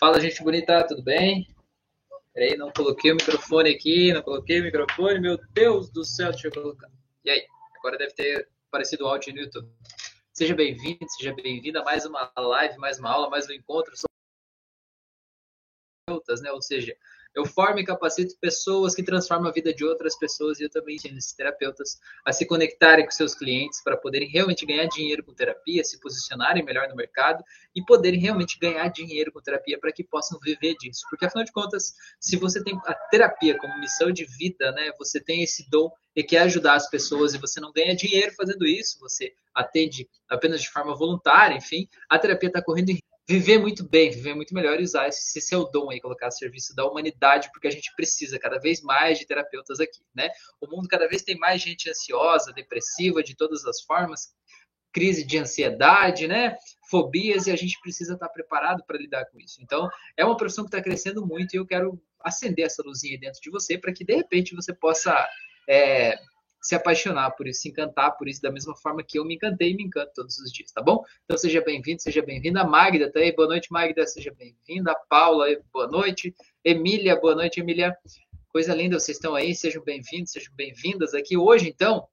Fala, gente bonita, tudo bem? Peraí, não coloquei o microfone aqui, não coloquei o microfone, meu Deus do céu, deixa eu colocar. E aí? Agora deve ter aparecido o áudio no YouTube. Seja bem-vindo, seja bem-vinda a mais uma live, mais uma aula, mais um encontro. Né? Ou seja, eu formo e capacito pessoas que transformam a vida de outras pessoas e eu também ensino esses terapeutas a se conectarem com seus clientes para poderem realmente ganhar dinheiro com terapia, se posicionarem melhor no mercado e poderem realmente ganhar dinheiro com terapia para que possam viver disso. Porque afinal de contas, se você tem a terapia como missão de vida, né, você tem esse dom e quer ajudar as pessoas e você não ganha dinheiro fazendo isso, você atende apenas de forma voluntária, enfim, a terapia está correndo viver muito bem, viver muito melhor e usar esse seu dom aí, colocar a serviço da humanidade, porque a gente precisa cada vez mais de terapeutas aqui, né? O mundo cada vez tem mais gente ansiosa, depressiva, de todas as formas, crise de ansiedade, né? Fobias, e a gente precisa estar preparado para lidar com isso. Então, é uma profissão que está crescendo muito e eu quero acender essa luzinha dentro de você para que, de repente, você possa é, se apaixonar por isso, se encantar por isso da mesma forma que eu me encantei e me encanto todos os dias, tá bom? Então seja bem-vindo, seja bem-vinda. Magda, tá aí? Boa noite, Magda, seja bem-vinda. Paula, boa noite. Emília, boa noite, Emília. Coisa linda, vocês estão aí, sejam bem-vindos, sejam bem-vindas aqui hoje, então,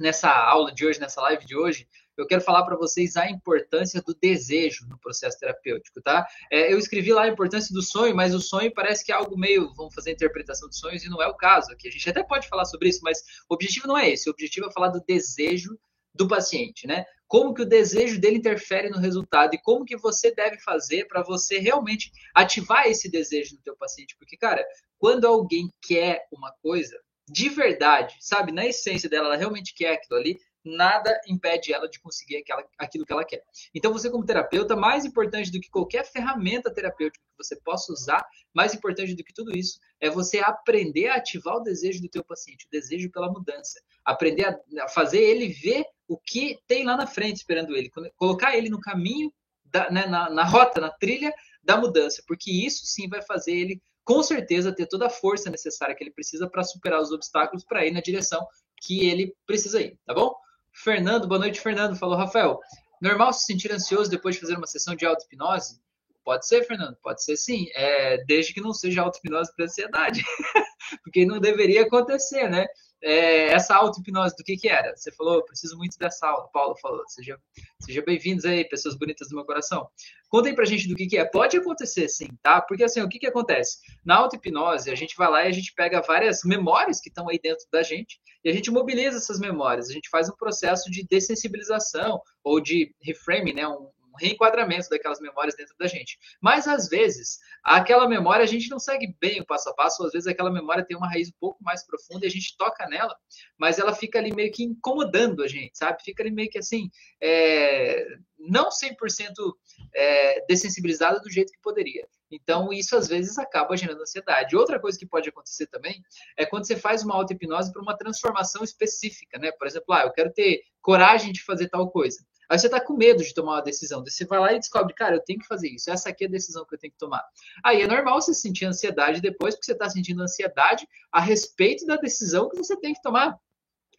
nessa aula de hoje, nessa live de hoje, eu quero falar para vocês a importância do desejo no processo terapêutico, tá? É, eu escrevi lá a importância do sonho, mas o sonho parece que é algo meio, vamos fazer interpretação de sonhos e não é o caso aqui. A gente até pode falar sobre isso, mas o objetivo não é esse. O objetivo é falar do desejo do paciente, né? Como que o desejo dele interfere no resultado e como que você deve fazer para você realmente ativar esse desejo no teu paciente, porque cara, quando alguém quer uma coisa de verdade, sabe, na essência dela, ela realmente quer aquilo ali, nada impede ela de conseguir aquela, aquilo que ela quer. Então, você, como terapeuta, mais importante do que qualquer ferramenta terapêutica que você possa usar, mais importante do que tudo isso, é você aprender a ativar o desejo do teu paciente, o desejo pela mudança. Aprender a fazer ele ver o que tem lá na frente esperando ele, colocar ele no caminho, da, né, na, na rota, na trilha da mudança, porque isso sim vai fazer ele com certeza ter toda a força necessária que ele precisa para superar os obstáculos para ir na direção que ele precisa ir, tá bom? Fernando, boa noite, Fernando. Falou, Rafael. Normal se sentir ansioso depois de fazer uma sessão de auto-hipnose? Pode ser, Fernando, pode ser sim. É, desde que não seja auto-hipnose para ansiedade. Porque não deveria acontecer, né? É, essa auto-hipnose, do que que era? Você falou, preciso muito dessa aula. Paulo falou, seja, seja bem-vindos aí, pessoas bonitas do meu coração. Contem pra gente do que que é. Pode acontecer sim, tá? Porque assim, o que que acontece? Na auto-hipnose, a gente vai lá e a gente pega várias memórias que estão aí dentro da gente e a gente mobiliza essas memórias. A gente faz um processo de dessensibilização ou de reframing, né? Um, reenquadramento daquelas memórias dentro da gente. Mas às vezes, aquela memória a gente não segue bem o passo a passo, às vezes aquela memória tem uma raiz um pouco mais profunda e a gente toca nela, mas ela fica ali meio que incomodando a gente, sabe? Fica ali meio que assim, é, não 100% é, dessensibilizada do jeito que poderia. Então, isso às vezes acaba gerando ansiedade. Outra coisa que pode acontecer também é quando você faz uma auto-hipnose para uma transformação específica, né? Por exemplo, ah, eu quero ter coragem de fazer tal coisa. Aí você está com medo de tomar uma decisão. Você vai lá e descobre, cara, eu tenho que fazer isso. Essa aqui é a decisão que eu tenho que tomar. Aí é normal você sentir ansiedade depois, porque você está sentindo ansiedade a respeito da decisão que você tem que tomar.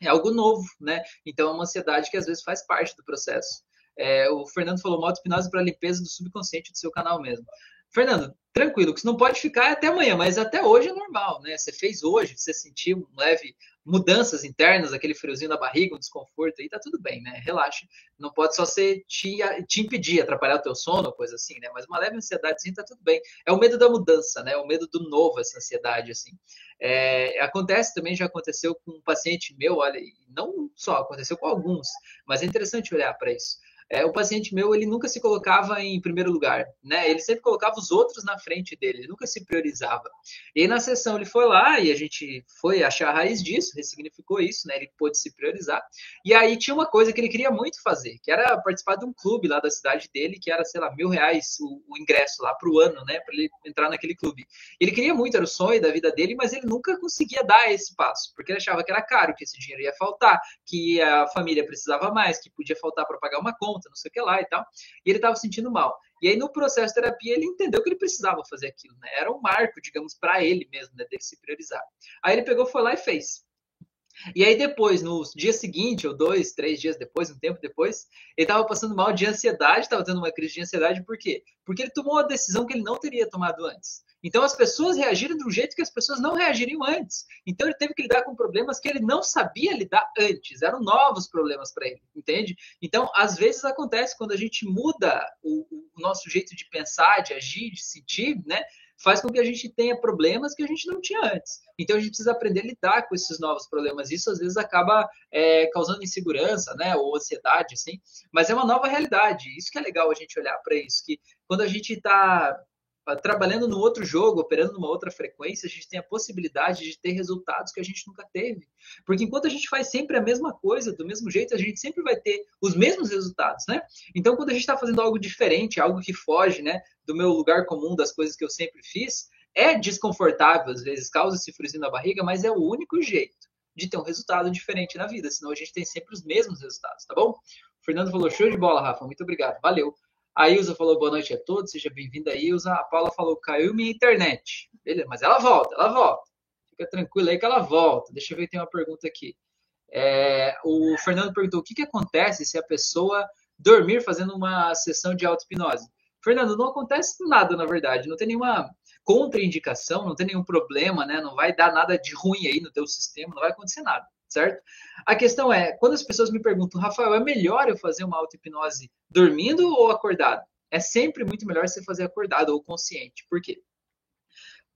É algo novo, né? Então é uma ansiedade que às vezes faz parte do processo. É, o Fernando falou moto hipnose para limpeza do subconsciente do seu canal mesmo. Fernando, tranquilo, que você não pode ficar até amanhã, mas até hoje é normal, né? Você fez hoje, você sentiu um leve mudanças internas, aquele friozinho na barriga, um desconforto aí, tá tudo bem, né? Relaxa. Não pode só ser te, te impedir, atrapalhar o teu sono, coisa assim, né? Mas uma leve ansiedade, sim, tá tudo bem. É o medo da mudança, né? O medo do novo, essa ansiedade, assim. É, acontece também, já aconteceu com um paciente meu, olha, não só, aconteceu com alguns, mas é interessante olhar para isso é, o paciente meu ele nunca se colocava em primeiro lugar, né? Ele sempre colocava os outros na frente dele, ele nunca se priorizava. E na sessão ele foi lá e a gente foi achar a raiz disso, ressignificou isso, né? Ele pôde se priorizar. E aí tinha uma coisa que ele queria muito fazer, que era participar de um clube lá da cidade dele, que era, sei lá, mil reais o, o ingresso lá para o ano, né? Para ele entrar naquele clube. Ele queria muito, era o sonho da vida dele, mas ele nunca conseguia dar esse passo, porque ele achava que era caro, que esse dinheiro ia faltar, que a família precisava mais, que podia faltar para pagar uma conta conta, não sei o que lá e tal. E ele estava sentindo mal. E aí, no processo de terapia, ele entendeu que ele precisava fazer aquilo, né? Era um marco, digamos, para ele mesmo, né? Dele se priorizar. Aí ele pegou, foi lá e fez. E aí depois, no dia seguinte, ou dois, três dias depois, um tempo depois, ele estava passando mal de ansiedade, estava tendo uma crise de ansiedade, por quê? Porque ele tomou uma decisão que ele não teria tomado antes. Então as pessoas reagiram de um jeito que as pessoas não reagiriam antes. Então ele teve que lidar com problemas que ele não sabia lidar antes, eram novos problemas para ele, entende? Então, às vezes acontece quando a gente muda o, o nosso jeito de pensar, de agir, de sentir, né? Faz com que a gente tenha problemas que a gente não tinha antes. Então a gente precisa aprender a lidar com esses novos problemas. Isso às vezes acaba é, causando insegurança, né, ou ansiedade, assim. Mas é uma nova realidade. Isso que é legal a gente olhar para isso, que quando a gente está trabalhando no outro jogo, operando numa outra frequência, a gente tem a possibilidade de ter resultados que a gente nunca teve. Porque enquanto a gente faz sempre a mesma coisa, do mesmo jeito, a gente sempre vai ter os mesmos resultados, né? Então, quando a gente está fazendo algo diferente, algo que foge, né, do meu lugar comum, das coisas que eu sempre fiz, é desconfortável, às vezes causa esse friozinho na barriga, mas é o único jeito de ter um resultado diferente na vida, senão a gente tem sempre os mesmos resultados, tá bom? O Fernando falou, show de bola, Rafa, muito obrigado, valeu. A Ilza falou boa noite a todos, seja bem-vinda, Ilza. A Paula falou caiu minha internet. Beleza, mas ela volta, ela volta. Fica tranquila aí que ela volta. Deixa eu ver, tem uma pergunta aqui. É, o Fernando perguntou o que, que acontece se a pessoa dormir fazendo uma sessão de auto-hipnose. Fernando, não acontece nada, na verdade. Não tem nenhuma contraindicação, não tem nenhum problema, né? Não vai dar nada de ruim aí no teu sistema, não vai acontecer nada certo? A questão é, quando as pessoas me perguntam, Rafael, é melhor eu fazer uma auto-hipnose dormindo ou acordado? É sempre muito melhor você fazer acordado ou consciente. Por quê?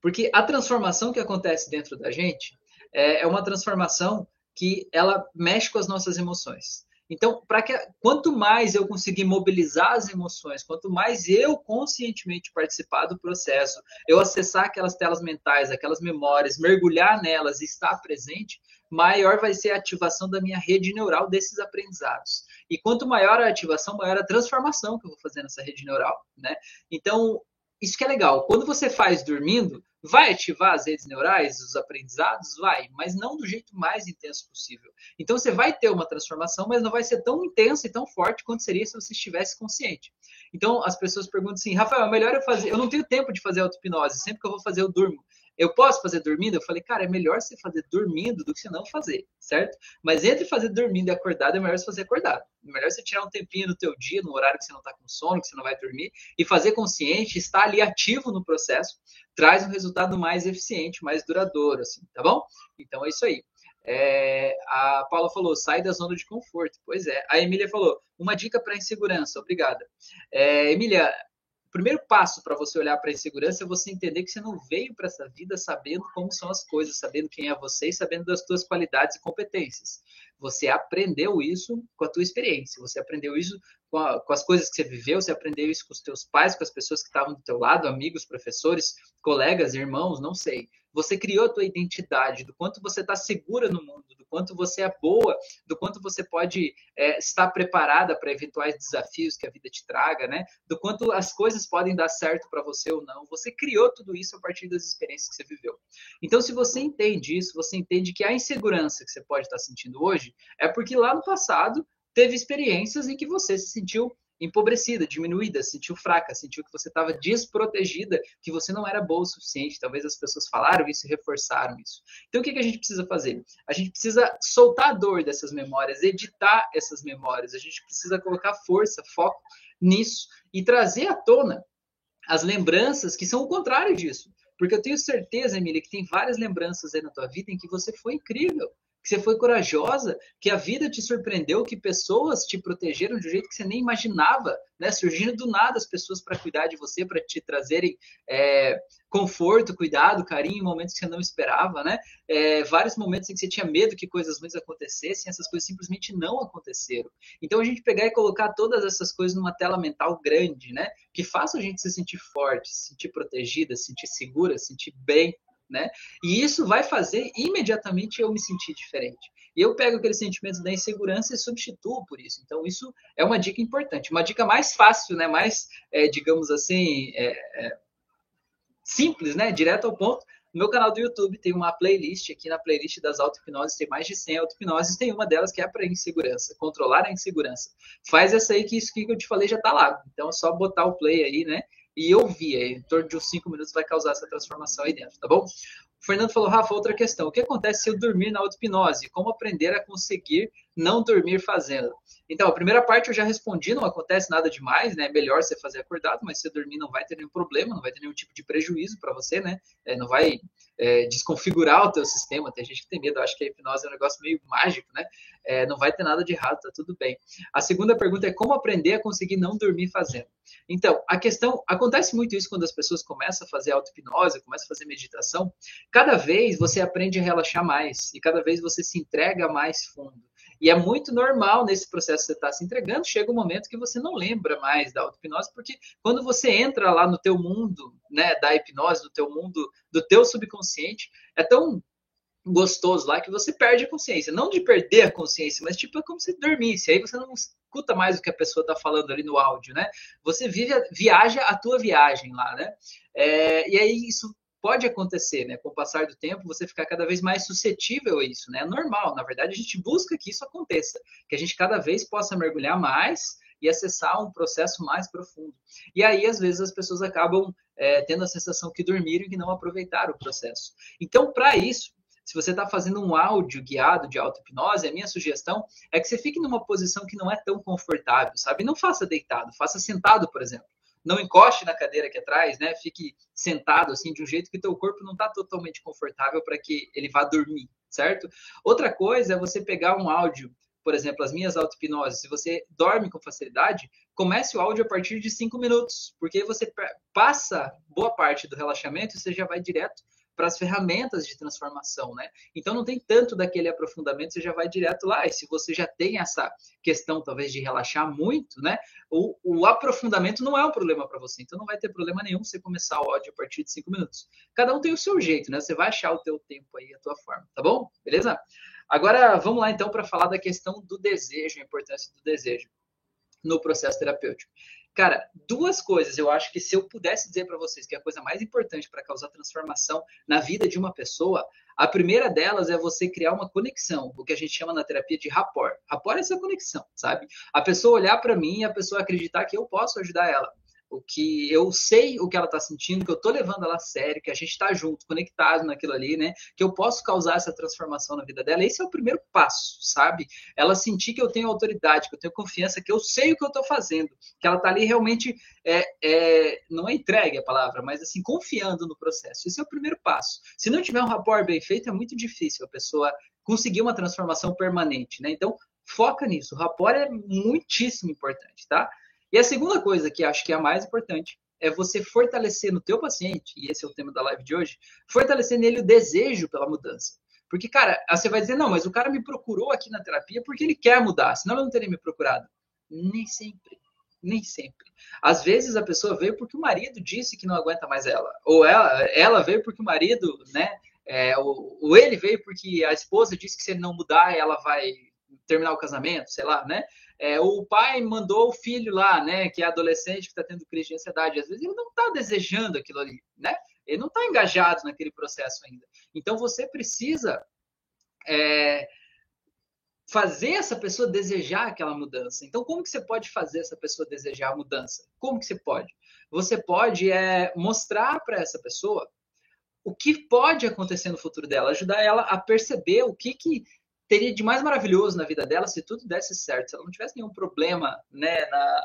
Porque a transformação que acontece dentro da gente é, é uma transformação que ela mexe com as nossas emoções. Então, para que quanto mais eu conseguir mobilizar as emoções, quanto mais eu conscientemente participar do processo, eu acessar aquelas telas mentais, aquelas memórias, mergulhar nelas e estar presente, maior vai ser a ativação da minha rede neural desses aprendizados. E quanto maior a ativação, maior a transformação que eu vou fazer nessa rede neural, né? Então, isso que é legal. Quando você faz dormindo, vai ativar as redes neurais, os aprendizados? Vai, mas não do jeito mais intenso possível. Então você vai ter uma transformação, mas não vai ser tão intensa e tão forte quanto seria se você estivesse consciente. Então as pessoas perguntam assim, Rafael, é melhor eu fazer. Eu não tenho tempo de fazer auto-hipnose, sempre que eu vou fazer eu durmo. Eu posso fazer dormindo? Eu falei, cara, é melhor você fazer dormindo do que você não fazer, certo? Mas entre fazer dormindo e acordado, é melhor você fazer acordado. É melhor você tirar um tempinho do teu dia, no horário que você não está com sono, que você não vai dormir, e fazer consciente, estar ali ativo no processo, traz um resultado mais eficiente, mais duradouro, assim, tá bom? Então é isso aí. É, a Paula falou, sai da zona de conforto. Pois é. A Emília falou, uma dica para insegurança. Obrigada. É, Emília, primeiro passo para você olhar para a insegurança é você entender que você não veio para essa vida sabendo como são as coisas, sabendo quem é você e sabendo das suas qualidades e competências. Você aprendeu isso com a tua experiência, você aprendeu isso com, a, com, as coisas que você viveu, você aprendeu isso com os teus pais, com as pessoas que estavam do teu lado, amigos, professores, colegas, irmãos, não sei. Você criou a tua identidade, do quanto você está segura no mundo, do quanto você é boa, do quanto você pode é, estar preparada para eventuais desafios que a vida te traga, né? Do quanto as coisas podem dar certo para você ou não. Você criou tudo isso a partir das experiências que você viveu. Então, se você entende isso, você entende que a insegurança que você pode estar sentindo hoje é porque lá no passado teve experiências em que você se sentiu empobrecida, diminuída, sentiu fraca, sentiu que você estava desprotegida, que você não era boa o suficiente. Talvez as pessoas falaram isso e reforçaram isso. Então, o que, que a gente precisa fazer? A gente precisa soltar a dor dessas memórias, editar essas memórias. A gente precisa colocar força, foco nisso e trazer à tona as lembranças que são o contrário disso. Porque eu tenho certeza, Emília, que tem várias lembranças aí na tua vida em que você foi incrível, que você foi corajosa, que a vida te surpreendeu, que pessoas te protegeram de um jeito que você nem imaginava, né? Surgindo do nada as pessoas para cuidar de você, para te trazerem é, conforto, cuidado, carinho em momentos que você não esperava, né? É, vários momentos em que você tinha medo que coisas ruins acontecessem, essas coisas simplesmente não aconteceram. Então a gente pegar e colocar todas essas coisas numa tela mental grande, né? Que faça a gente se sentir forte, se sentir protegida, se sentir segura, se sentir bem, né? E isso vai fazer imediatamente eu me sentir diferente. E eu pego aqueles sentimentos da insegurança e substituo por isso. Então, isso é uma dica importante. Uma dica mais fácil, né? mais, é, digamos assim, é, é, simples, né? direto ao ponto. No meu canal do YouTube tem uma playlist, aqui na playlist das auto-hipnoses, tem mais de 100 auto-hipnoses, tem uma delas que é para insegurança, controlar a insegurança. Faz essa aí que isso que eu te falei já está lá. Então é só botar o play aí, né? E ouvir. Em torno de uns 5 minutos vai causar essa transformação aí dentro, tá bom? O Fernando falou, Rafa, outra questão. O que acontece se eu dormir na auto-hipnose? Como aprender a conseguir não dormir fazendo? Então, a primeira parte eu já respondi, não acontece nada demais, né? É melhor você fazer acordado, mas se dormir não vai ter nenhum problema, não vai ter nenhum tipo de prejuízo para você, né? É, não vai é, desconfigurar o teu sistema. Tem gente que tem medo, acho que a hipnose é um negócio meio mágico, né? É, não vai ter nada de errado, tá tudo bem. A segunda pergunta é como aprender a conseguir não dormir fazendo. Então, a questão, acontece muito isso quando as pessoas começam a fazer auto-hipnose, começam a fazer meditação. Cada vez você aprende a relaxar mais e cada vez você se entrega mais fundo. E é muito normal nesse processo que você está se entregando, chega um momento que você não lembra mais da auto-hipnose, porque quando você entra lá no teu mundo, né, da hipnose, do teu mundo, do teu subconsciente, é tão gostoso lá que você perde a consciência. Não de perder a consciência, mas tipo é como se dormisse. Aí você não escuta mais o que a pessoa está falando ali no áudio, né? Você vive, viaja a tua viagem lá, né? É, e aí isso pode acontecer, né? Com o passar do tempo, você ficar cada vez mais suscetível a isso, né? É normal, na verdade, a gente busca que isso aconteça, que a gente cada vez possa mergulhar mais e acessar um processo mais profundo. E aí, às vezes, as pessoas acabam é, tendo a sensação que dormiram e que não aproveitaram o processo. Então, para isso, se você está fazendo um áudio guiado de auto-hipnose, a minha sugestão é que você fique numa posição que não é tão confortável, sabe? Não faça deitado, faça sentado, por exemplo não encoste na cadeira aqui atrás, né? Fique sentado assim de um jeito que teu corpo não está totalmente confortável para que ele vá dormir, certo? Outra coisa é você pegar um áudio, por exemplo, as minhas auto-hipnoses, se você dorme com facilidade, comece o áudio a partir de cinco minutos, porque você passa boa parte do relaxamento e você já vai direto para as ferramentas de transformação, né? Então não tem tanto daquele aprofundamento, você já vai direto lá. E se você já tem essa questão, talvez, de relaxar muito, né? O, o aprofundamento não é um problema para você. Então não vai ter problema nenhum você começar o áudio a partir de cinco minutos. Cada um tem o seu jeito, né? Você vai achar o teu tempo aí, a tua forma, tá bom? Beleza? Agora vamos lá então para falar da questão do desejo, a importância do desejo no processo terapêutico. Cara, duas coisas eu acho que se eu pudesse dizer para vocês que é a coisa mais importante para causar transformação na vida de uma pessoa, a primeira delas é você criar uma conexão, o que a gente chama na terapia de rapport. Rapport é essa conexão, sabe? A pessoa olhar para mim e a pessoa acreditar que eu posso ajudar ela o que eu sei o que ela está sentindo, que eu estou levando ela a sério, que a gente está junto, conectado naquilo ali, né? Que eu posso causar essa transformação na vida dela. Esse é o primeiro passo, sabe? Ela sentir que eu tenho autoridade, que eu tenho confiança, que eu sei o que eu estou fazendo, que ela está ali realmente, é, é, não é entregue a palavra, mas assim, confiando no processo. Esse é o primeiro passo. Se não tiver um rapport bem feito, é muito difícil a pessoa conseguir uma transformação permanente, né? Então, foca nisso. O rapport é muitíssimo importante, tá? E a segunda coisa que acho que é a mais importante é você fortalecer no teu paciente, e esse é o tema da live de hoje, fortalecer nele o desejo pela mudança. Porque, cara, você vai dizer, não, mas o cara me procurou aqui na terapia porque ele quer mudar, senão ele não teria me procurado. Nem sempre. Nem sempre. Às vezes a pessoa veio porque o marido disse que não aguenta mais ela. Ou ela, ela veio porque o marido, né? É, ou, ou ele veio porque a esposa disse que se ele não mudar, ela vai terminar o casamento, sei lá, né? É, o pai mandou o filho lá, né, que é adolescente, que está tendo crise de ansiedade. Às vezes ele não está desejando aquilo ali, né? Ele não está engajado naquele processo ainda. Então você precisa é, fazer essa pessoa desejar aquela mudança. Então como que você pode fazer essa pessoa desejar a mudança? Como que você pode? Você pode é, mostrar para essa pessoa o que pode acontecer no futuro dela, ajudar ela a perceber o que, que teria de mais maravilhoso na vida dela se tudo desse certo, se ela não tivesse nenhum problema né, na,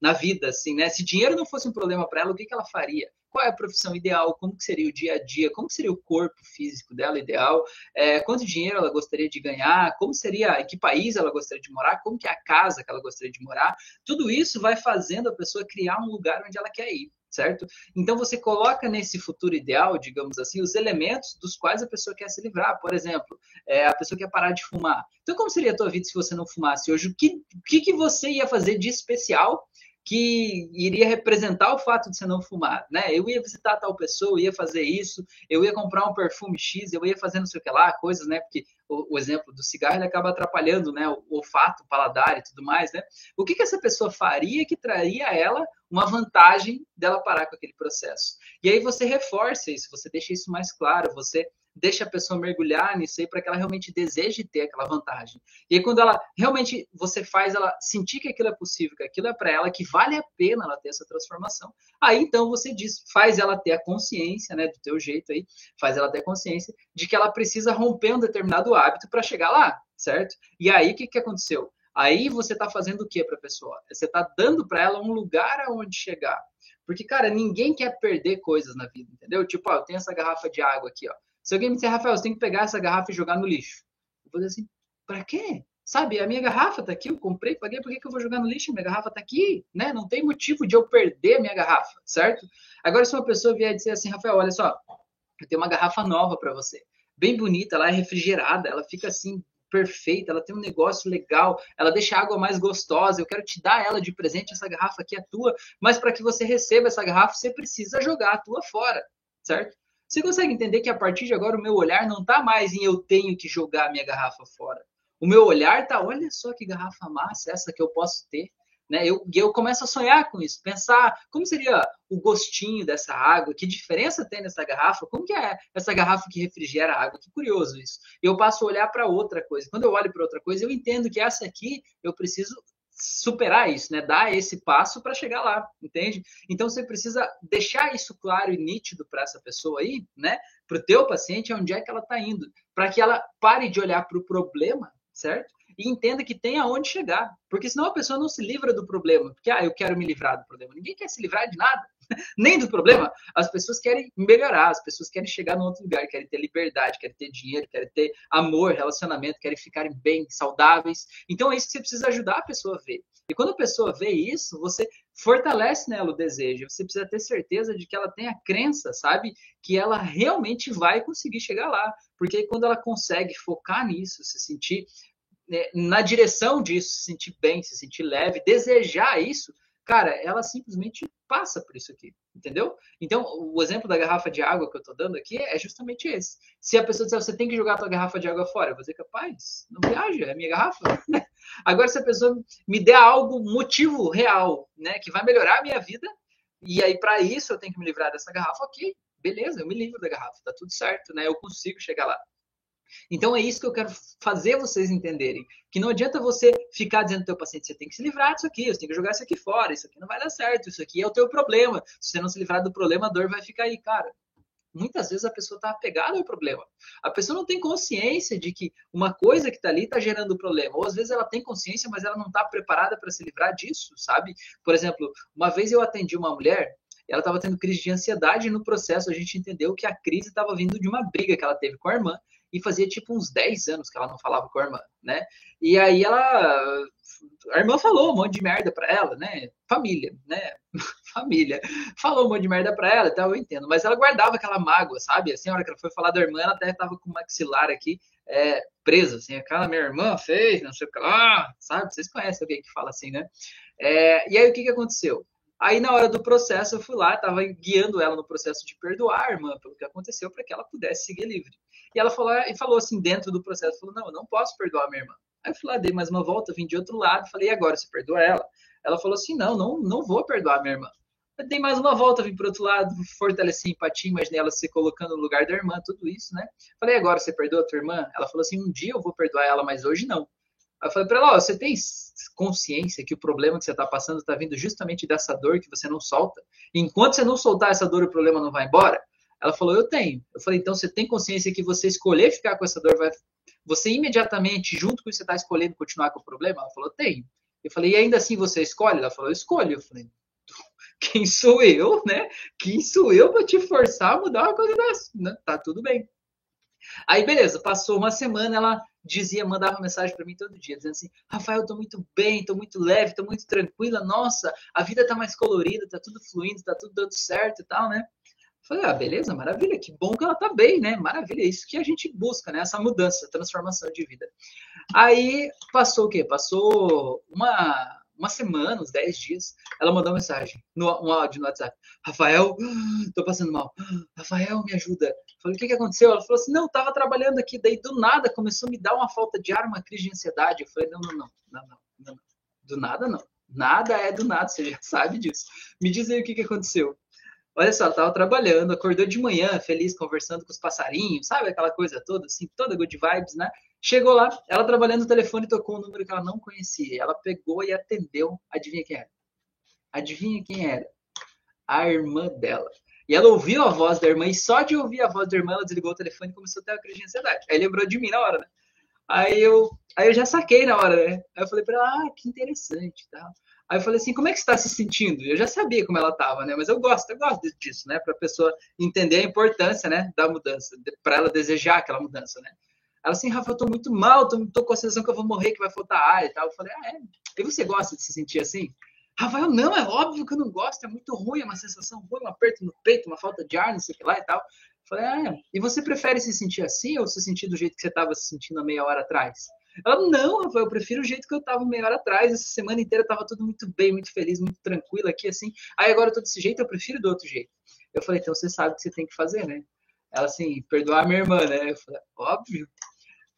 na vida, assim, né? Se dinheiro não fosse um problema para ela, o que, que ela faria? Qual é a profissão ideal? Como que seria o dia a dia? Como seria o corpo físico dela ideal? É, quanto dinheiro ela gostaria de ganhar? Como seria? Em que país ela gostaria de morar? Como que é a casa que ela gostaria de morar? Tudo isso vai fazendo a pessoa criar um lugar onde ela quer ir certo? Então você coloca nesse futuro ideal, digamos assim, os elementos dos quais a pessoa quer se livrar. Por exemplo, é, a pessoa quer parar de fumar. Então, como seria a tua vida se você não fumasse hoje? O que, o que, que você ia fazer de especial que iria representar o fato de você não fumar, né? Eu ia visitar tal pessoa, eu ia fazer isso, eu ia comprar um perfume X, eu ia fazer não sei o que lá, coisas, né? Porque o, exemplo do cigarro ele acaba atrapalhando, né? O, o olfato, o paladar e tudo mais, né? O que, que essa pessoa faria que traria a ela uma vantagem dela parar com aquele processo? E aí você reforça isso, você deixa isso mais claro, você deixa a pessoa mergulhar nisso aí para que ela realmente deseje ter aquela vantagem. E aí, quando ela realmente você faz ela sentir que aquilo é possível, que aquilo é para ela, que vale a pena ela ter essa transformação, aí então você diz, faz ela ter a consciência, né, do teu jeito aí, faz ela ter a consciência de que ela precisa romper um determinado hábito para chegar lá, certo? E aí, o que, que aconteceu? Aí você está fazendo o que para a pessoa? Você está dando para ela um lugar aonde chegar. Porque, cara, ninguém quer perder coisas na vida, entendeu? Tipo, ó, eu tenho essa garrafa de água aqui, ó. Se alguém me disser, Rafael, você tem que pegar essa garrafa e jogar no lixo. Eu vou dizer assim, para quê? Sabe, a minha garrafa tá aqui, eu comprei, paguei, por que, que eu vou jogar no lixo? Minha garrafa tá aqui, né? Não tem motivo de eu perder minha garrafa, certo? Agora, se uma pessoa vier dizer assim, Rafael, olha só, eu tenho uma garrafa nova para você. Bem bonita, ela é refrigerada, ela fica assim, perfeita, ela tem um negócio legal, ela deixa a água mais gostosa. Eu quero te dar ela de presente, essa garrafa aqui é tua, mas para que você receba essa garrafa, você precisa jogar a tua fora, certo? Você consegue entender que a partir de agora o meu olhar não está mais em eu tenho que jogar a minha garrafa fora. O meu olhar está, olha só que garrafa massa essa que eu posso ter. Né? Eu, eu começo a sonhar com isso, pensar como seria o gostinho dessa água, que diferença tem nessa garrafa, como que é essa garrafa que refrigera a água, que curioso isso. Eu passo a olhar para outra coisa. Quando eu olho para outra coisa, eu entendo que essa aqui eu preciso superar isso, né? Dar esse passo para chegar lá, entende? Então você precisa deixar isso claro e nítido para essa pessoa aí, né? Para o teu paciente, onde é que ela está indo, para que ela pare de olhar para o problema, certo? E entenda que tem aonde chegar, porque senão a pessoa não se livra do problema, porque ah, eu quero me livrar do problema. Ninguém quer se livrar de nada, nem do problema. As pessoas querem melhorar, as pessoas querem chegar num outro lugar, querem ter liberdade, querem ter dinheiro, querem ter amor, relacionamento, querem ficarem bem, saudáveis. Então é isso que você precisa ajudar a pessoa a ver. E quando a pessoa vê isso, você fortalece nela o desejo. Você precisa ter certeza de que ela tem a crença, sabe? Que ela realmente vai conseguir chegar lá. Porque quando ela consegue focar nisso, se sentir né, na direção disso, se sentir bem, se sentir leve, desejar isso, cara, ela simplesmente passa por isso aqui, entendeu? Então, o exemplo da garrafa de água que eu tô dando aqui é justamente esse. Se a pessoa disser, você tem que jogar a tua garrafa de água fora, eu vou dizer, capaz, não viaja, é minha garrafa. Agora, se a pessoa me der algo, motivo real, né, que vai melhorar a minha vida, e aí para isso eu tenho que me livrar dessa garrafa, ok, beleza, eu me livro da garrafa, tá tudo certo, né, eu consigo chegar lá. Então é isso que eu quero fazer vocês entenderem. Que não adianta você ficar dizendo ao teu paciente, você tem que se livrar disso aqui, você tem que jogar isso aqui fora, isso aqui não vai dar certo, isso aqui é o teu problema. Se você não se livrar do problema, a dor vai ficar aí, cara. Muitas vezes a pessoa está apegada ao problema. A pessoa não tem consciência de que uma coisa que está ali está gerando problema. Ou às vezes ela tem consciência, mas ela não está preparada para se livrar disso, sabe? Por exemplo, uma vez eu atendi uma mulher ela estava tendo crise de ansiedade e no processo a gente entendeu que a crise estava vindo de uma briga que ela teve com a irmã e fazia tipo uns 10 anos que ela não falava com a irmã, né? E aí ela a irmã falou um monte de merda para ela, né? Família, né? Família. Falou um monte de merda para ela, então eu entendo. Mas ela guardava aquela mágoa, sabe? Assim, a hora que ela foi falar da irmã, ela até tava com o maxilar aqui é, preso, assim. Aquela minha irmã fez, não sei o que lá, sabe? Vocês conhecem alguém que fala assim, né? É, e aí o que, que aconteceu? Aí, na hora do processo, eu fui lá, estava guiando ela no processo de perdoar a irmã pelo que aconteceu, para que ela pudesse seguir livre. E ela falou, e falou assim, dentro do processo, falou, não, eu não posso perdoar minha irmã. Aí eu fui lá, dei mais uma volta, vim de outro lado, falei, e agora, você perdoa ela? Ela falou assim, não, não, não vou perdoar minha irmã. Eu dei mais uma volta, vim para outro lado, fortaleci a empatia, imaginei ela se colocando no lugar da irmã, tudo isso, né? Falei, agora, você perdoa a tua irmã? Ela falou assim, um dia eu vou perdoar ela, mas hoje não. Aí eu falei para ela, você tem consciência que o problema que você está passando está vindo justamente dessa dor que você não solta? enquanto você não soltar essa dor, o problema não vai embora? Ela falou, eu tenho. Eu falei, então você tem consciência que você escolher ficar com essa dor vai. Você imediatamente, junto com isso, você está escolhendo continuar com o problema? Ela falou, tenho. Eu falei, e ainda assim você escolhe? Ela falou, eu escolho. Eu falei, quem sou eu, né? Quem sou eu para te forçar a mudar uma coisa dessa? Né? Tá tudo bem. Aí, beleza, passou uma semana, ela dizia, mandava mensagem para mim todo dia, dizendo assim: Rafael, tô muito bem, tô muito leve, tô muito tranquila, nossa, a vida tá mais colorida, tá tudo fluindo, tá tudo dando certo e tal, né? Falei, ah, beleza, maravilha, que bom que ela tá bem, né? Maravilha, é isso que a gente busca, né? Essa mudança, transformação de vida. Aí passou o quê? Passou uma, uma semana, uns 10 dias, ela mandou uma mensagem, no, um áudio no WhatsApp. Rafael, tô passando mal. Rafael, me ajuda. Falei, o que, que aconteceu? Ela falou assim, não, tava trabalhando aqui, daí do nada começou a me dar uma falta de ar, uma crise de ansiedade. Eu falei, não, não, não, não, não, não. Do nada, não. Nada é do nada, você já sabe disso. Me diz aí o que, que aconteceu. Olha só, tava trabalhando, acordou de manhã, feliz, conversando com os passarinhos, sabe aquela coisa toda, assim, toda good vibes, né? Chegou lá, ela trabalhando no telefone tocou um número que ela não conhecia. Ela pegou e atendeu. Adivinha quem era? Adivinha quem era? A irmã dela. E ela ouviu a voz da irmã, e só de ouvir a voz da irmã, ela desligou o telefone e começou a ter uma crise de ansiedade. Aí lembrou de mim na hora, né? Aí eu, aí eu já saquei na hora, né? Aí eu falei pra ela, ah, que interessante, tá? Aí eu falei assim, como é que você está se sentindo? Eu já sabia como ela estava, né? Mas eu gosto, eu gosto disso, né? Para a pessoa entender a importância, né, da mudança, para ela desejar aquela mudança, né? Ela assim, Rafa, eu tô muito mal, tô, tô, com a sensação que eu vou morrer, que vai faltar ar e tal. Eu falei, ah, é? E você gosta de se sentir assim? Rafael, não, é óbvio que eu não gosto, é muito ruim, é uma sensação ruim, um aperto no peito, uma falta de ar, não sei o que lá e tal. Eu falei, ah, é. E você prefere se sentir assim ou se sentir do jeito que você estava se sentindo há meia hora atrás? Ela, não, Rafael, eu prefiro o jeito que eu estava meia hora atrás. Essa semana inteira estava tudo muito bem, muito feliz, muito tranquilo aqui, assim. Aí agora eu tô desse jeito, eu prefiro do outro jeito. Eu falei, então você sabe o que você tem que fazer, né? Ela assim, perdoar minha irmã, né? Eu falei, óbvio.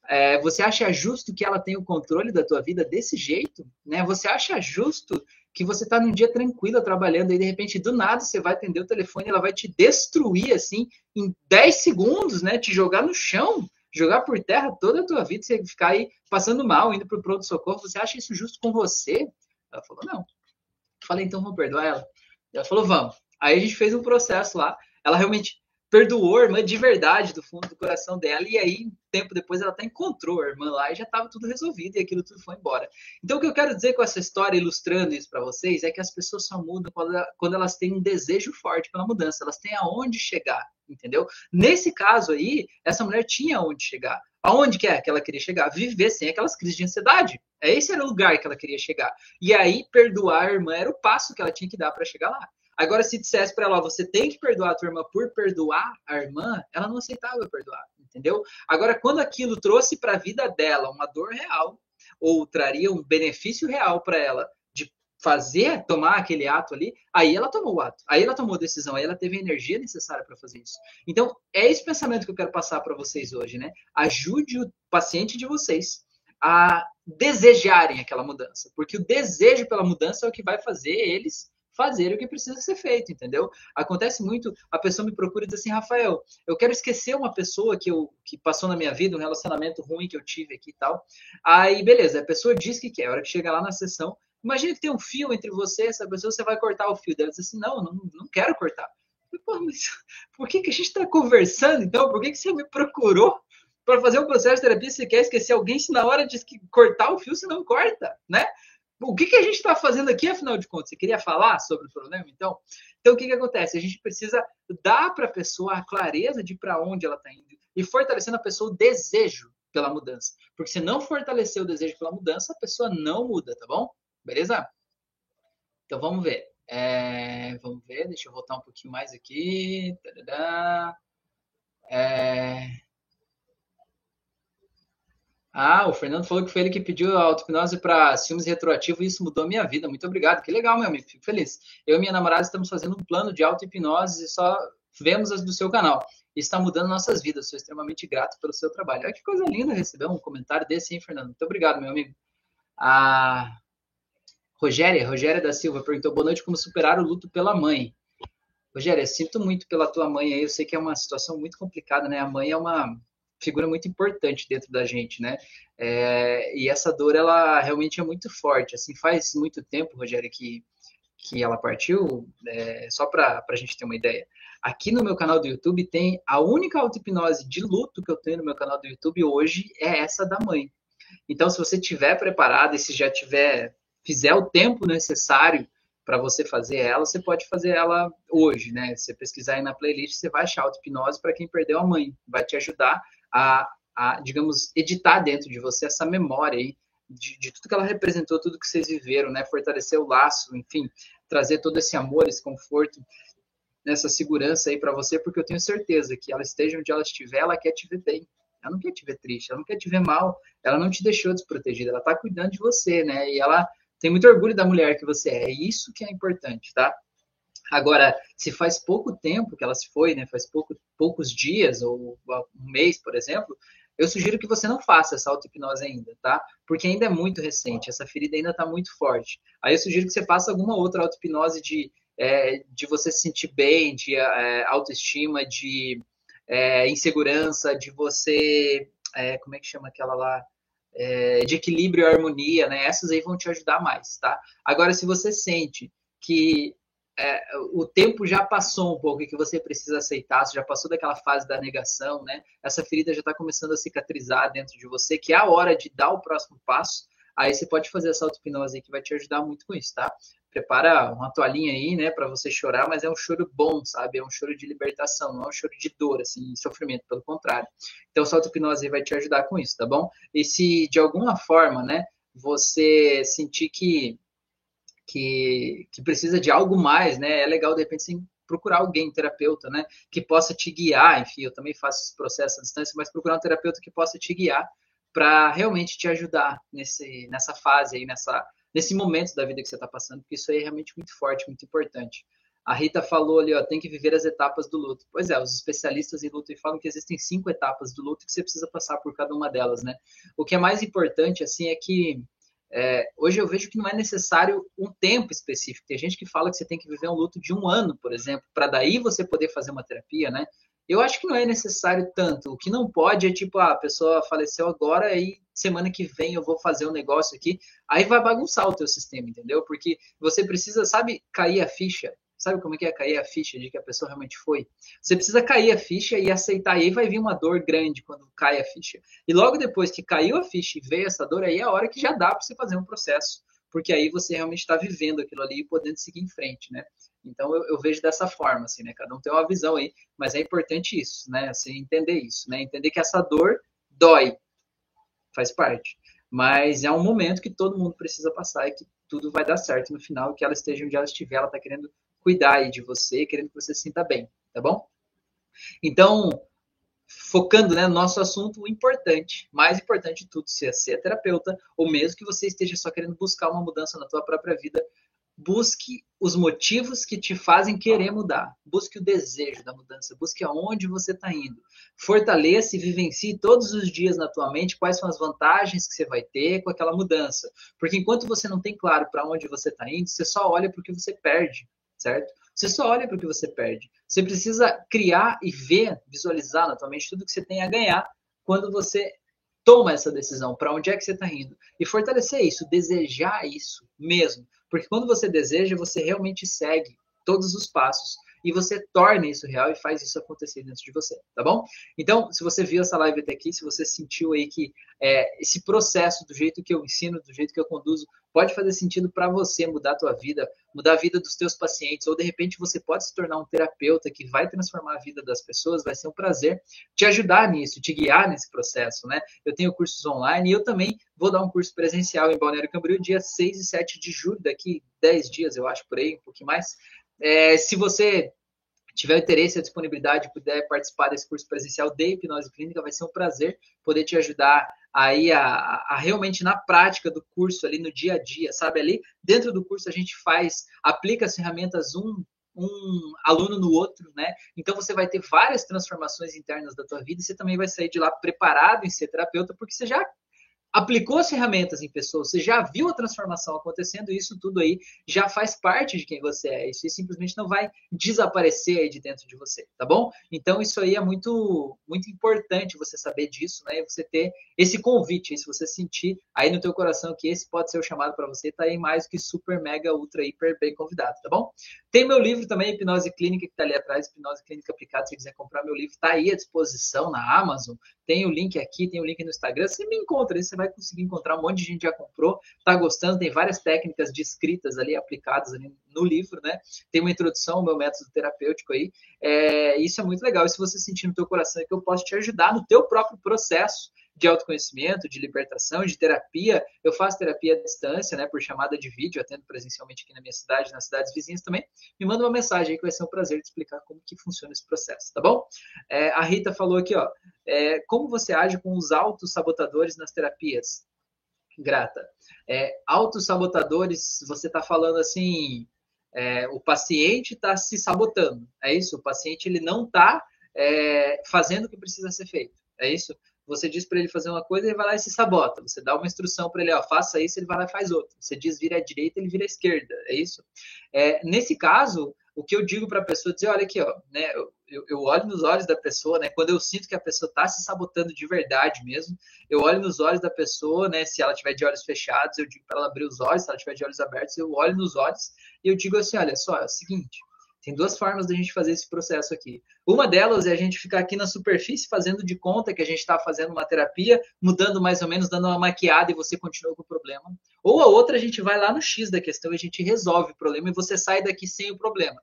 É, você acha justo que ela tenha o controle da tua vida desse jeito? Né? Você acha justo que você está num dia tranquilo trabalhando e de repente do nada você vai atender o telefone e ela vai te destruir assim em 10 segundos, né? Te jogar no chão jogar por terra toda a tua vida, você ficar aí passando mal, indo para o pronto-socorro, você acha isso justo com você? Ela falou, não. Eu falei, então vamos perdoar ela. Ela falou, vamos. Aí a gente fez um processo lá. Ela realmente perdoou a irmã de verdade, do fundo do coração dela, e aí, tempo depois, ela até encontrou a irmã lá e já estava tudo resolvido, e aquilo tudo foi embora. Então, o que eu quero dizer com essa história, ilustrando isso para vocês, é que as pessoas só mudam quando elas têm um desejo forte pela mudança, elas têm aonde chegar, entendeu? Nesse caso aí, essa mulher tinha aonde chegar. Aonde que é que ela queria chegar? Viver sem aquelas crises de ansiedade. Esse era o lugar que ela queria chegar. E aí, perdoar a irmã era o passo que ela tinha que dar para chegar lá. Agora, se dissesse para ela, você tem que perdoar a tua irmã por perdoar a irmã, ela não aceitava perdoar, entendeu? Agora, quando aquilo trouxe para a vida dela uma dor real, ou traria um benefício real para ela de fazer, tomar aquele ato ali, aí ela tomou o ato, aí ela tomou a decisão, aí ela teve a energia necessária para fazer isso. Então, é esse pensamento que eu quero passar para vocês hoje, né? Ajude o paciente de vocês a desejarem aquela mudança, porque o desejo pela mudança é o que vai fazer eles fazer o que precisa ser feito, entendeu? Acontece muito, a pessoa me procura e diz assim, Rafael, eu quero esquecer uma pessoa que, eu, que passou na minha vida, um relacionamento ruim que eu tive aqui e tal. Aí, beleza, a pessoa diz que quer, a hora que chega lá na sessão, imagina que tem um fio entre você e essa pessoa, você vai cortar o fio dela. Diz assim, não, não, não quero cortar. Pô, mas por que, que a gente está conversando, então? Por que, que você me procurou para fazer um processo de terapia? Você quer esquecer alguém se na hora de cortar o fio você não corta, né? O que, que a gente está fazendo aqui, afinal de contas? Você queria falar sobre o problema? Então, então o que, que acontece? A gente precisa dar para a pessoa a clareza de para onde ela está indo e fortalecendo a pessoa o desejo pela mudança. Porque se não fortalecer o desejo pela mudança, a pessoa não muda, tá bom? Beleza? Então vamos ver. É, vamos ver, deixa eu voltar um pouquinho mais aqui. É, ah, o Fernando falou que foi ele que pediu a auto-hipnose para filmes retroativos e isso mudou a minha vida. Muito obrigado. Que legal, meu amigo. Fico feliz. Eu e minha namorada estamos fazendo um plano de auto-hipnose e só vemos as do seu canal. está mudando nossas vidas. Sou extremamente grato pelo seu trabalho. Olha que coisa linda receber um comentário desse, hein, Fernando? Muito obrigado, meu amigo. A Rogéria, Rogéria da Silva perguntou: boa noite, como superar o luto pela mãe? Rogéria, sinto muito pela tua mãe aí. Eu sei que é uma situação muito complicada, né? A mãe é uma figura muito importante dentro da gente, né? É, e essa dor, ela realmente é muito forte. Assim, faz muito tempo, Rogério, que, que ela partiu, é, só para a gente ter uma ideia. Aqui no meu canal do YouTube tem a única auto-hipnose de luto que eu tenho no meu canal do YouTube hoje é essa da mãe. Então, se você tiver preparado e se já tiver fizer o tempo necessário para você fazer ela, você pode fazer ela hoje, né? Se você pesquisar aí na playlist, você vai achar auto-hipnose para quem perdeu a mãe. Vai te ajudar a, a, digamos, editar dentro de você essa memória aí de, de, tudo que ela representou, tudo que vocês viveram, né? Fortalecer o laço, enfim, trazer todo esse amor, esse conforto, essa segurança aí para você, porque eu tenho certeza que ela esteja onde ela estiver, ela quer te ver bem. Ela não quer te ver triste, ela não quer te ver mal, ela não te deixou desprotegida, ela está cuidando de você, né? E ela tem muito orgulho da mulher que você é. É isso que é importante, tá? Agora, se faz pouco tempo que ela se foi, né, faz pouco, poucos dias ou um mês, por exemplo, eu sugiro que você não faça essa auto-hipnose ainda, tá? Porque ainda é muito recente, essa ferida ainda está muito forte. Aí eu sugiro que você faça alguma outra auto-hipnose de é, de você se sentir bem, de é, autoestima, de é, insegurança, de você, é, como é que chama aquela lá? É, de equilíbrio e harmonia, né? Essas aí vão te ajudar mais, tá? Agora, se você sente que é, o tempo já passou um pouco e que você precisa aceitar, você já passou daquela fase da negação, né? Essa ferida já está começando a cicatrizar dentro de você, que é a hora de dar o próximo passo. Aí você pode fazer essa auto-hipnose que vai te ajudar muito com isso, tá? Prepara uma toalhinha aí, né, para você chorar, mas é um choro bom, sabe? É um choro de libertação, não é um choro de dor, assim, sofrimento, pelo contrário. Então, essa auto-hipnose vai te ajudar com isso, tá bom? E se de alguma forma, né, você sentir que, que, que precisa de algo mais, né, é legal, de repente, sim, procurar alguém, terapeuta, né, que possa te guiar. Enfim, eu também faço esse processo à distância, mas procurar um terapeuta que possa te guiar para realmente te ajudar nesse, nessa fase aí, nessa, nesse momento da vida que você está passando, porque isso aí é realmente muito forte, muito importante. A Rita falou ali, ó, tem que viver as etapas do luto. Pois é, os especialistas em luto falam que existem cinco etapas do luto que você precisa passar por cada uma delas, né? O que é mais importante, assim, é que é, hoje eu vejo que não é necessário um tempo específico. Tem gente que fala que você tem que viver um luto de um ano, por exemplo, para daí você poder fazer uma terapia, né? Eu acho que não é necessário tanto. O que não pode é tipo, ah, a pessoa faleceu agora, aí semana que vem eu vou fazer um negócio aqui. Aí vai bagunçar o teu sistema, entendeu? Porque você precisa, sabe, cair a ficha. Sabe como é que é cair a ficha de que a pessoa realmente foi? Você precisa cair a ficha e aceitar. E aí vai vir uma dor grande quando cai a ficha. E logo depois que caiu a ficha e veio essa dor, aí é a hora que já dá para você fazer um processo. Porque aí você realmente está vivendo aquilo ali e podendo seguir em frente, né? Então eu, eu, vejo dessa forma, assim, né? Cada um tem uma visão aí, mas é importante isso, né? Assim, entender isso, né? Entender que essa dor dói, faz parte. Mas é um momento que todo mundo precisa passar e que tudo vai dar certo no final, que ela esteja onde ela estiver, ela está querendo cuidar aí de você, querendo que você se sinta bem, tá bom? Então, focando né, no nosso assunto, o importante, mais importante de tudo, se é ser terapeuta, ou mesmo que você esteja só querendo buscar uma mudança na tua própria vida, busque os motivos que te fazem querer mudar. Busque o desejo da mudança. Busque aonde você está indo. Fortaleça e vivencie todos os dias na tua mente quais são as vantagens que você vai ter com aquela mudança. Porque enquanto você não tem claro para onde você está indo, você só olha para o que você perde, certo? Você só olha para o que você perde. Você precisa criar e ver, visualizar na tua mente tudo que você tem a ganhar quando você toma essa decisão, para onde é que você está indo. E fortalecer isso, desejar isso mesmo. Porque quando você deseja, você realmente segue todos os passos e você torna isso real e faz isso acontecer dentro de você, tá bom? Então, se você viu essa live até aqui, se você sentiu aí que é, esse processo, do jeito que eu ensino, do jeito que eu conduzo, pode fazer sentido para você mudar a tua vida, mudar a vida dos teus pacientes, ou de repente você pode se tornar um terapeuta que vai transformar a vida das pessoas, vai ser um prazer te ajudar nisso, te guiar nesse processo, né? Eu tenho cursos online e eu também vou dar um curso presencial em Balneário Camboriú dia 6 e 7 de julho, daqui 10 dias, eu acho, por aí, um pouquinho mais. É, se você tiver interesse e disponibilidade, puder participar desse curso presencial de hipnose clínica, vai ser um prazer poder te ajudar aí a, a, realmente na prática do curso ali no dia a dia, sabe? Ali dentro do curso a gente faz, aplica as ferramentas um um aluno no outro, né? Então você vai ter várias transformações internas da tua vida e você também vai sair de lá preparado em ser terapeuta, porque você já aplicou as ferramentas em pessoas, você já viu a transformação acontecendo, isso tudo aí já faz parte de quem você é. Isso aí simplesmente não vai desaparecer aí de dentro de você, tá bom? Então isso aí é muito muito importante você saber disso, né? E você ter esse convite, se você sentir aí no teu coração que esse pode ser o chamado para você, tá aí mais que super mega ultra hiper bem convidado, tá bom? Tem meu livro também, Hipnose Clínica, que tá ali atrás, Hipnose Clínica Aplicada, se quiser comprar meu livro, tá aí à disposição na Amazon. Tem o link aqui, tem o link no Instagram, você me encontra, aí você vai conseguir encontrar um monte de gente já comprou, está gostando, tem várias técnicas de escritas ali aplicadas ali no livro, né? Tem uma introdução ao meu método terapêutico aí. É, isso é muito legal. E se você sentir no teu coração é que eu posso te ajudar no teu próprio processo de autoconhecimento, de libertação, de terapia. Eu faço terapia à distância, né, por chamada de vídeo, atendo presencialmente aqui na minha cidade, nas cidades vizinhas também. Me manda uma mensagem aí que vai ser um prazer te explicar como que funciona esse processo, tá bom? É, a Rita falou aqui, ó, é, como você age com os autossabotadores nas terapias? Grata. É, autossabotadores, você está falando assim, é, o paciente está se sabotando, é isso? O paciente ele não está é, fazendo o que precisa ser feito, é isso? Você diz para ele fazer uma coisa, ele vai lá e se sabota. Você dá uma instrução para ele, ó, faça isso, ele vai lá e faz outra. Você diz vira à direita, ele vira à esquerda. É isso? É, nesse caso, o que eu digo para a pessoa dizer, olha aqui, ó, né, eu, eu, olho nos olhos da pessoa, né, quando eu sinto que a pessoa está se sabotando de verdade mesmo, eu olho nos olhos da pessoa, né, se ela tiver de olhos fechados, eu digo para ela abrir os olhos, se ela tiver de olhos abertos, eu olho nos olhos e eu digo assim, olha só, é o seguinte, tem duas formas da gente fazer esse processo aqui. Uma delas é a gente ficar aqui na superfície fazendo de conta que a gente está fazendo uma terapia, mudando mais ou menos, dando uma maquiada e você continua com o problema. Ou a outra, a gente vai lá no X da questão e a gente resolve o problema e você sai daqui sem o problema.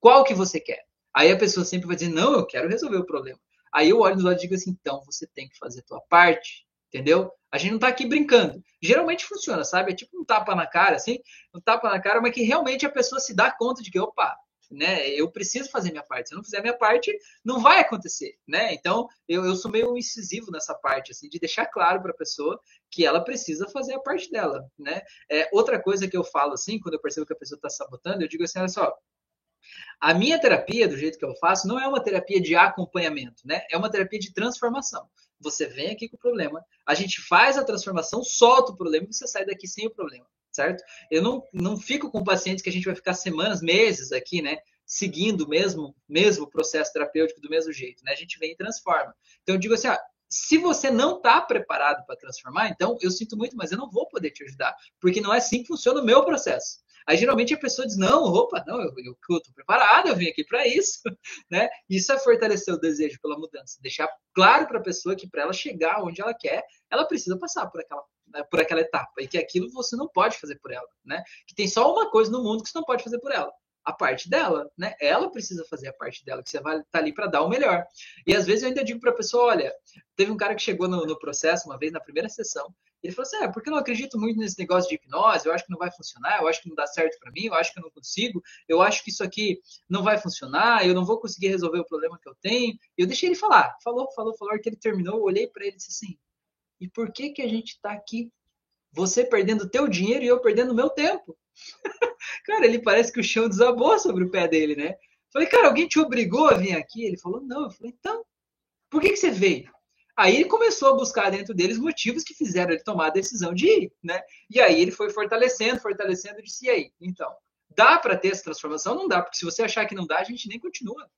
Qual que você quer? Aí a pessoa sempre vai dizer, não, eu quero resolver o problema. Aí eu olho nos olhos e digo assim, então você tem que fazer a tua parte, entendeu? A gente não tá aqui brincando. Geralmente funciona, sabe? É tipo um tapa na cara, assim, um tapa na cara, mas que realmente a pessoa se dá conta de que, opa, né? Eu preciso fazer minha parte. Se eu não fizer minha parte, não vai acontecer, né? Então, eu, eu sou meio incisivo nessa parte, assim, de deixar claro para a pessoa que ela precisa fazer a parte dela, né? É, outra coisa que eu falo, assim, quando eu percebo que a pessoa está sabotando, eu digo assim, olha só, a minha terapia, do jeito que eu faço, não é uma terapia de acompanhamento, né? É uma terapia de transformação. Você vem aqui com o problema, a gente faz a transformação, solta o problema e você sai daqui sem o problema certo? Eu não, não fico com pacientes que a gente vai ficar semanas, meses aqui, né? Seguindo mesmo, mesmo processo terapêutico do mesmo jeito, né? A gente vem e transforma. Então, eu digo assim, ah, se você não está preparado para transformar, então eu sinto muito, mas eu não vou poder te ajudar, porque não é assim que funciona o meu processo. Aí geralmente a pessoa diz: não, opa, não, eu estou preparado, eu vim aqui para isso, né? Isso é fortalecer o desejo pela mudança, deixar claro para a pessoa que para ela chegar onde ela quer, ela precisa passar por aquela né, por aquela etapa e que aquilo você não pode fazer por ela, né? Que tem só uma coisa no mundo que você não pode fazer por ela, a parte dela, né? Ela precisa fazer a parte dela, que você vai estar tá ali para dar o melhor. E às vezes eu ainda digo para a pessoa, olha, teve um cara que chegou no, no, processo uma vez na primeira sessão, ele falou assim, é, porque eu não acredito muito nesse negócio de hipnose, eu acho que não vai funcionar, eu acho que não dá certo para mim, eu acho que eu não consigo, eu acho que isso aqui não vai funcionar, eu não vou conseguir resolver o problema que eu tenho. Eu deixei ele falar, falou, falou, falou, que ele terminou, eu olhei para ele e disse assim, e por que que a gente está aqui você perdendo teu dinheiro e eu perdendo meu tempo. cara, ele parece que o chão desabou sobre o pé dele, né? Falei, cara, alguém te obrigou a vir aqui? Ele falou, não. Eu falei, então, por que, que você veio? Aí ele começou a buscar dentro deles motivos que fizeram ele tomar a decisão de ir, né? E aí ele foi fortalecendo, fortalecendo, disse, e aí? Então, dá para ter essa transformação? Não dá, porque se você achar que não dá, a gente nem continua.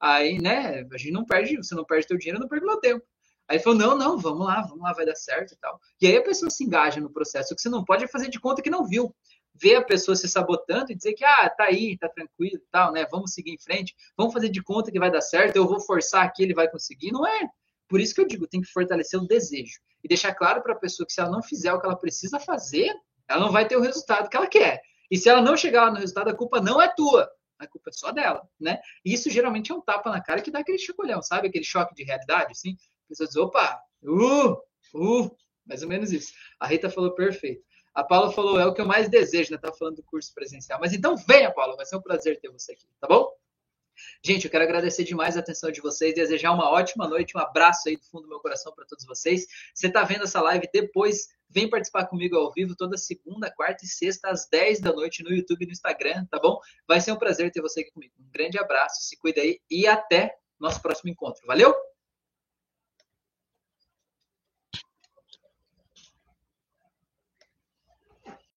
Aí, né, a gente não perde, você não perde teu dinheiro, não perco meu tempo. Aí falou, não, não, vamos lá, vamos lá, vai dar certo e tal. E aí a pessoa se engaja no processo. O que você não pode é fazer de conta que não viu. Ver a pessoa se sabotando e dizer que, ah, tá aí, tá tranquilo e tal, né? Vamos seguir em frente, vamos fazer de conta que vai dar certo, eu vou forçar aqui, ele vai conseguir. Não é. Por isso que eu digo, tem que fortalecer o desejo. E deixar claro para a pessoa que se ela não fizer o que ela precisa fazer, ela não vai ter o resultado que ela quer. E se ela não chegar lá no resultado, a culpa não é tua a culpa é só dela, né? E isso geralmente é um tapa na cara que dá aquele chacoalhão, sabe? Aquele choque de realidade, assim pessoa diz, opa, uh, uh, mais ou menos isso. A Rita falou perfeito. A Paula falou, é o que eu mais desejo, né? Tá falando do curso presencial. Mas então venha, Paula, vai ser um prazer ter você aqui, tá bom? Gente, eu quero agradecer demais a atenção de vocês, desejar uma ótima noite, um abraço aí do fundo do meu coração para todos vocês. Você está vendo essa live depois, vem participar comigo ao vivo toda segunda, quarta e sexta às 10 da noite no YouTube e no Instagram, tá bom? Vai ser um prazer ter você aqui comigo. Um grande abraço, se cuida aí e até nosso próximo encontro. Valeu?